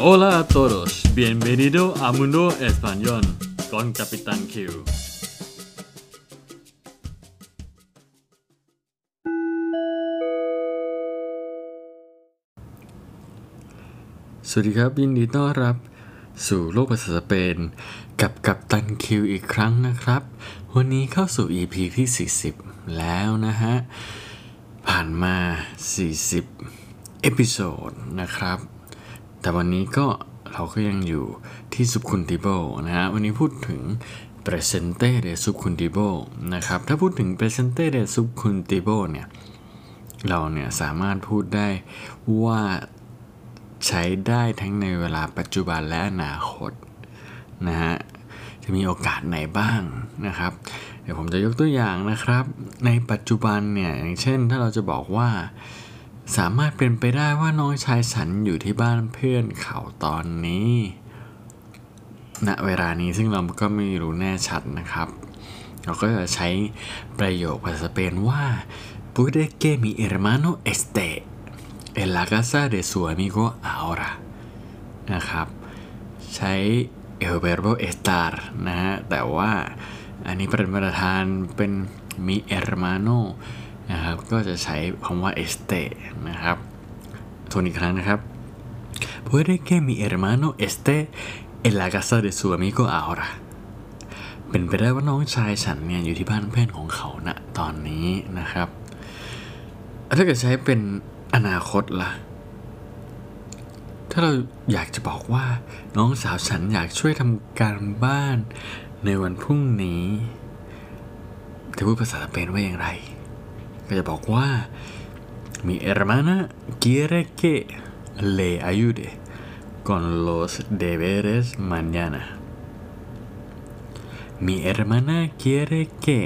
Hola a todos, bienvenido a Mundo Español con Capitán Q. สวัสดีครับ ยินดีต้อนรับสู่โลกภาษาสเปน กับกัปตันคิวอีกครั้งนะครับ วันนี้เข้าสู่ EP ที่ 40 แล้วนะฮะ ผ่านมา 40 episode นะครับ แต่วันนี้ก็เราก็ยังอยู่ที่ subjuntivo นะฮะ วันนี้พูดถึง presente de subjuntivo นะครับ ถ้าพูดถึง presente de subjuntivo เนี่ย เราเนี่ยสามารถพูดได้ว่าใช้ได้ทั้งในเวลาปัจจุบันและอนาคตนะฮะ จะมีโอกาสไหนบ้างนะครับ เดี๋ยวผมจะยกตัวอย่างนะครับ ในปัจจุบันเนี่ย อย่างเช่นถ้าเราจะบอกว่า สามารถเป็นไปได้ว่าน้องชายฉันอยู่ที่บ้านเพื่อนเขาตอนนี้ ณ เวลานี้ซึ่งเราก็ไม่รู้แน่ชัดนะครับ เราก็จะใช้ประโยคภาษาสเปนว่า puede que mi hermano esté en la casa de su amigo ahora นะครับ ใช้ el verbo estar นะฮะ แต่ว่าอันนี้เป็นประธานเป็น mi hermano นะครับ ก็จะใช้คำว่า este นะครับทวนอีกครั้งนะครับ puede que mi hermano esté en la casa de su amigo ahora เป็นไปได้ว่าน้องชายฉันเนี่ยอยู่ที่บ้านเพื่อนของเขาณนะตอนนี้นะครับ ถ้าเกิดใช้เป็นอนาคตล่ะ ถ้าเราอยากจะบอกว่าน้องสาวฉันอยากช่วยทำการบ้านในวันพรุ่งนี้ จะพูดภาษาสเปนว่าอย่างไร ก็จะบอกว่า mi hermana quiere que le ayude con los deberes mañana mi hermana quiere que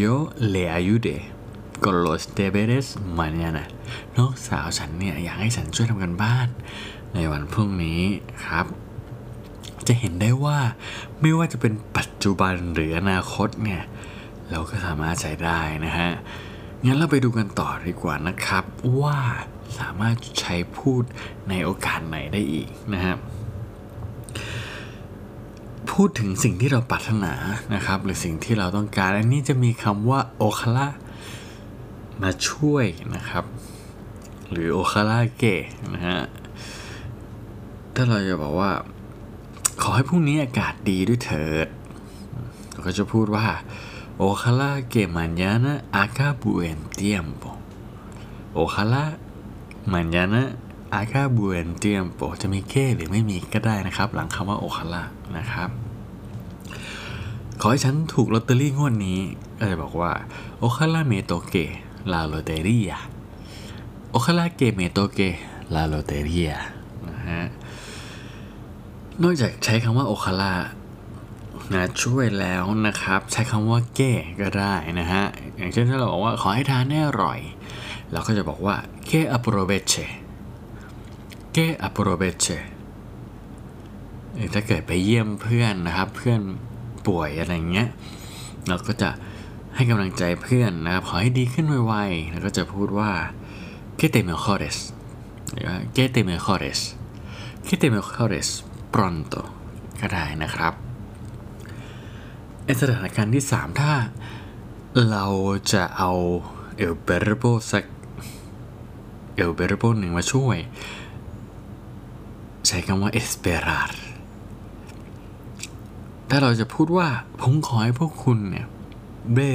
yo le ayude con los deberes mañana น้องสาวฉันเนี่ยอยากให้ฉันช่วยทำกันบ้าน ในวันพรุ่งนี้ครับจะเห็นได้ว่าไม่ว่าจะเป็นปัจจุบันหรืออนาคตเนี่ย เราก็สามารถใช้ได้นะฮะ งั้นเราไปดูกันต่อดีกว่านะครับ ว่าสามารถใช้พูดในโอกาสไหนได้อีกนะครับพูดถึงสิ่งที่เราปรารถนานะครับ หรือสิ่งที่เราต้องการ อันนี้จะมีคำว่าโอคาระมาช่วยนะครับ หรือโอคาระเกะนะฮะถ้าเราจะบอกว่า ขอให้พรุ่งนี้อากาศดีด้วยเถิดเราก็จะพูดว่า ojalá que mañana haga buen tiempo ojalá mañana haga buen tiempo จะมีเก้หรือไม่มีก็ได้นะครับ หลังคำว่า ojalá นะครับ ขอให้ฉันถูกลอตเตอรี่งวดนี้ ก็จะบอกว่า ojalá me toque la lotería ojalá que me toque la lotería นะฮะ นอกจากใช้คำว่าโอคาร่า นะช่วยแล้วนะครับ ใช้คำว่าเก้ก็ได้นะฮะ อย่างเช่นถ้าเราบอกว่าขอให้ทานให้อร่อย เราก็จะบอกว่าเก้ aproveche เก้ aproveche ถ้าเกิดไปเยี่ยมเพื่อนนะครับ เพื่อนป่วยอะไรเงี้ย เราก็จะให้กำลังใจเพื่อนนะครับ ขอให้ดีขึ้นไวๆ แล้วก็จะพูดว่า que te mejores หรือว่า que te mejores que te mejores pronto ก็ได้นะครับ ในสถานการณ์ที่ 3 ถ้าเราจะเอา el verbo สัก el verbo หนึ่งมาช่วย ใช้คำว่า esperar ถ้าเราจะพูดว่า ผมขอให้พวกคุณเนี่ยได้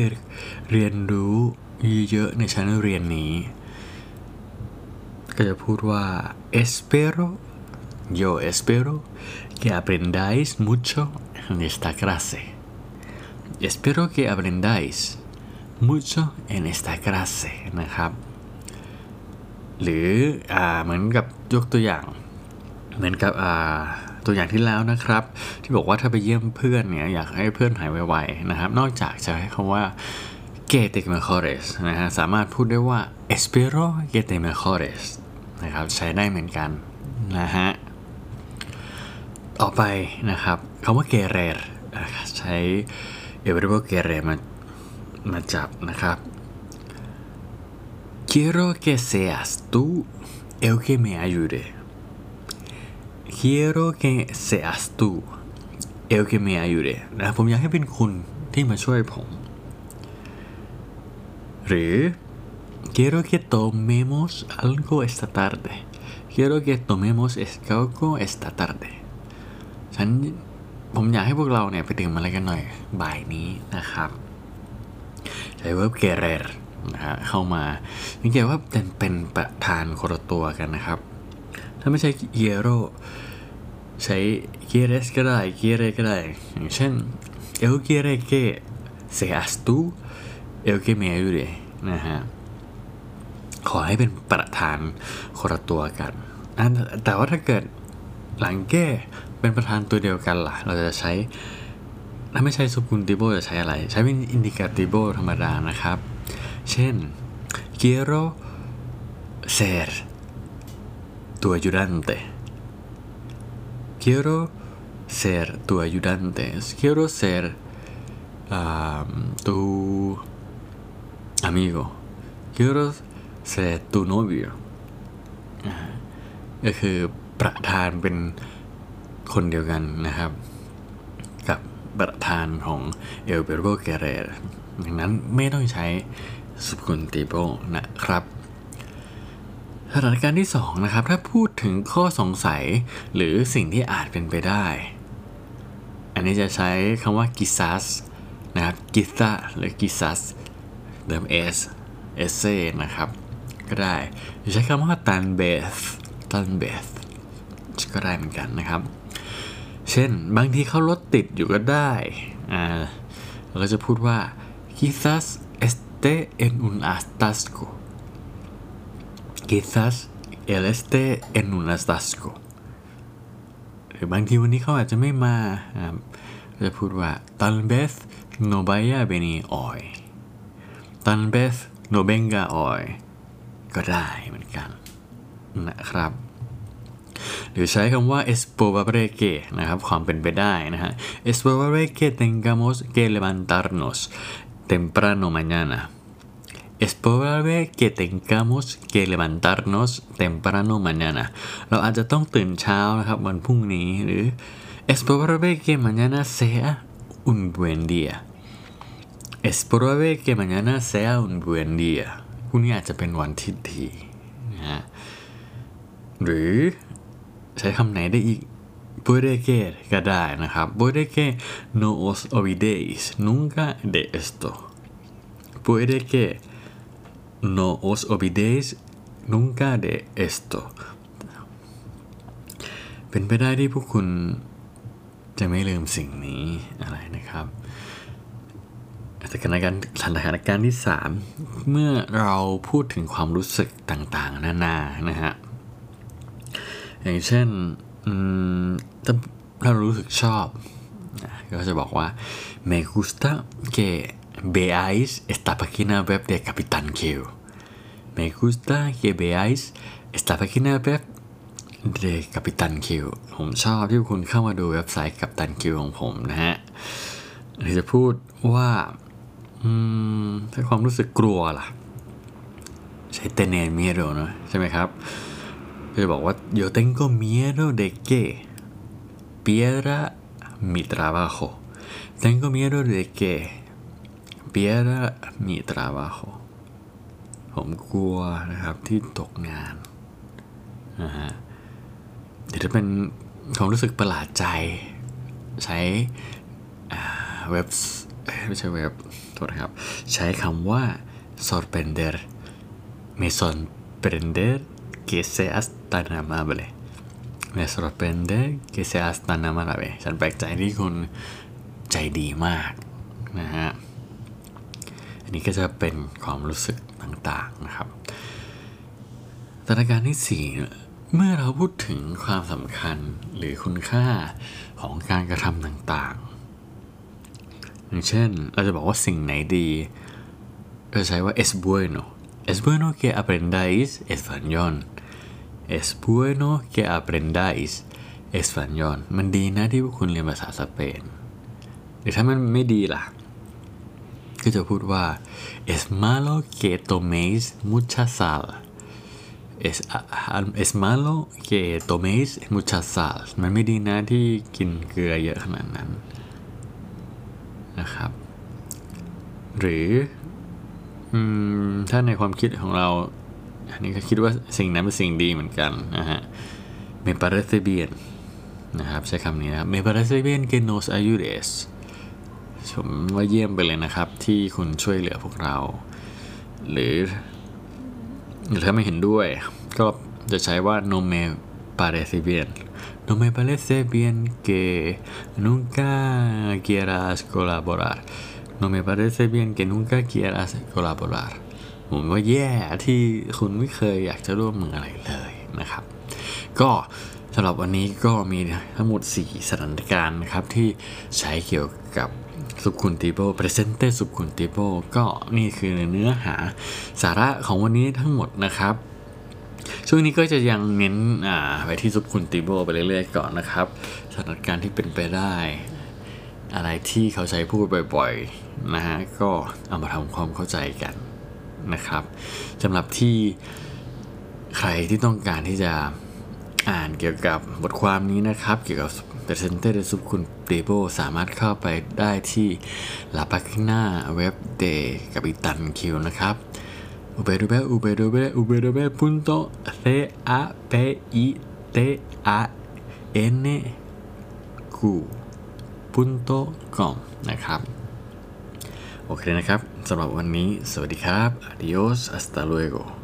เรียนรู้เยอะๆในชั้นเรียนนี้ ก็จะพูดว่า espero yo espero que aprendáis mucho en esta clase espero que aprendáis mucho en esta clase นะครับ หรืออ่าเหมือนกับยกตัวอย่าง เหมือนกับอ่าตัวอย่างที่แล้วนะครับ ที่บอกว่าถ้าไปเยี่ยมเพื่อนเนี่ยอยากให้เพื่อนหายไวๆนะครับ นอกจากจะให้คำว่า que te mejores นะฮะสามารถพูดได้ว่า espero que te mejores นะครับใช้ได้เหมือนกันนะฮะต่อไปนะครับคำว่า querer นะครับใช้ el verbo querer มามาจับนะครับ quiero que seas tú el que me ayude quiero que seas tú el que me ayude นะผมอยากให้เป็นคุณที่มาช่วยผม หรือ quiero que tomemos algo esta tarde quiero que tomemos algo esta tarde ฉัน ผมอยากให้พวกเราเนี่ยไปดื่มอะไรกันหน่อยบ่ายนี้นะครับใช้ verb querer นะฮะเข้ามาสังเกตว่าเป็นเป็นประธานคนละตัวกันนะครับ ถ้าไม่ใช่ quiero ใช้ quieres ก็ได้ quiere ก็ได้ อย่างเช่น el quiere que seas tú el que me ayude นะฮะขอให้เป็นประธานคนละตัวกัน แต่ว่าถ้าเกิดหลังแก้ เป็นประธานตัวเดียวกันล่ะ เราจะใช้ ถ้าไม่ใช่ subjuntivo จะใช้อะไร ใช้เป็น indicativo ธรรมดานะครับ เช่น quiero ser tu ayudante quiero ser tu ayudante quiero ser um, tu amigo quiero ser tu novio ก็คือประธานเป็น คนเดียวกันนะครับ กับประธานของเอลเบโรเกเรดังนั้นไม่ต้องใช้สุกุนติโบนะครับสถานการณ์ที่ 2 นะครับ ถ้าพูดถึงข้อสงสัยหรือสิ่งที่อาจเป็นไปได้ อันนี้จะใช้คำว่ากิซัสนะครับกิซาหรือกิซัสเดิม s เอเซนะครับ ก็ได้ใช้คำว่าตันเบสตันเบสก็ได้เหมือนกันนะครับ เช่น บางทีเขารถติดอยู่ก็ได้อ่าเราก็จะพูดว่า quizás esté en un atasco quizás él esté en un atasco หรือบางทีวันนี้เขาอาจจะไม่มาครับเราจะพูดว่า tal vez no vaya a venir hoy tal vez no venga hoy ก็ได้เหมือนกันนะครับ หรือใช้คำว่า es probable que นะครับความเป็นไปได้นะฮะ es probable que tengamos que levantarnos temprano mañana es probable que tengamos que levantarnos temprano mañana เราอาจจะต้องตื่นเช้านะครับวันพรุ่งนี้หรือ es probable que mañana sea un buen día es probable que mañana sea un buen día พรุ่งนี้อาจจะเป็นวันที่ดีนะฮะหรือ ใช้คำไหนได้อีก puede que ก็ได้นะครับ puede que no os olvidéis nunca de esto puede que no os olvidéis nunca de esto เป็นไปได้ที่พวกคุณจะไม่ลืมสิ่งนี้อะไรนะครับสถานการณ์สถานการณ์ที่ 3 เมื่อเราพูดถึงความรู้สึกต่างๆ นานานะฮะ อย่างเช่นถ้าถ้ารู้สึกชอบ ก็จะบอกว่า me gusta que veáis esta página web de Capitán Q me gusta que veáis esta página web เดกับปิตันคิว ผมชอบที่คุณเข้ามาดูเว็บไซต์กัปตันคิวของผมนะฮะหรือจะพูดว่าถ้าความรู้สึกกลัวล่ะ ใช้เตเนนมีโรนะใช่ไหมครับ จะบอกว่า yo tengo miedo de que pierda mi trabajo tengo miedo de que pierda mi trabajo ผมกลัวนะครับที่ตกงานนะฮะเดี๋ยวจะเป็นความรู้สึกประหลาดใจ ใช้เว็บไม่ใช่เว็บโทษนะครับ ใช้คำว่า sorprender me sorprender que seas tan amable me sorprende que seas tan amable ฉันแปลกใจที่คุณใจดีมากนะฮะ อันนี้ก็จะเป็นความรู้สึกต่างๆนะครับสถานการณ์ที่ 4 เมื่อเราพูดถึงความสำคัญหรือคุณค่าของการกระทำต่างๆ อย่างเช่น เราจะบอกว่าสิ่งไหนดี เราใช้ว่า es bueno es bueno que aprendáis español es bueno que aprendáis español มันดีนะที่พวกคุณเรียนภาษาสเปน หรือถ้ามันไม่ดีล่ะ ก็จะพูดว่า es malo que toméis mucha sal es es malo que toméis mucha sal มันไม่ดีนะที่กินเกลือเยอะขนาดนั้นนะครับ หรือ อืมถ้าในความคิดของเรา อันนี้ก็คิดว่าสิ่งนั้นเป็นสิ่งดีเหมือนกันนะฮะ me parece bien นะครับใช้คำนี้นะครับ me parece bien que nos ayudes ผมว่าเยี่ยมไปเลยนะครับ ที่คุณช่วยเหลือพวกเรา หรือ หรือถ้าไม่เห็นด้วย ก็จะใช้ว่า no me parece bien no me parece bien que nunca quieras colaborar no me parece bien que nunca quieras colaborar ผมว่าแย่ที่คุณไม่เคยอยากจะร่วมมืออะไรเลยนะครับ ก็สำหรับวันนี้ก็มีทั้งหมด 4 สถานการณ์นะครับ ที่ใช้เกี่ยวกับสุขุนติโบ presente สุขุนติโบ ก็นี่คือเนื้อหาสาระของวันนี้ทั้งหมดนะครับ ช่วงนี้ก็จะยังเน้นไปที่สุขุนติโบไปเรื่อยๆก่อนนะครับ สถานการณ์ที่เป็นไปได้ อะไรที่เขาใช้พูดบ่อยๆนะฮะก็เอามาทำความเข้าใจกันนะครับสำหรับที่ใครที่ต้องการที่จะอ่านเกี่ยวกับบทความนี้นะครับ เกี่ยวกับ Presente de Subcuntivo สามารถเข้าไปได้ที่ La Página Web de Capitan Q นะครับ punto.com นะครับโอเคนะครับสำหรับวันนี้ สวัสดีครับ adios hasta luego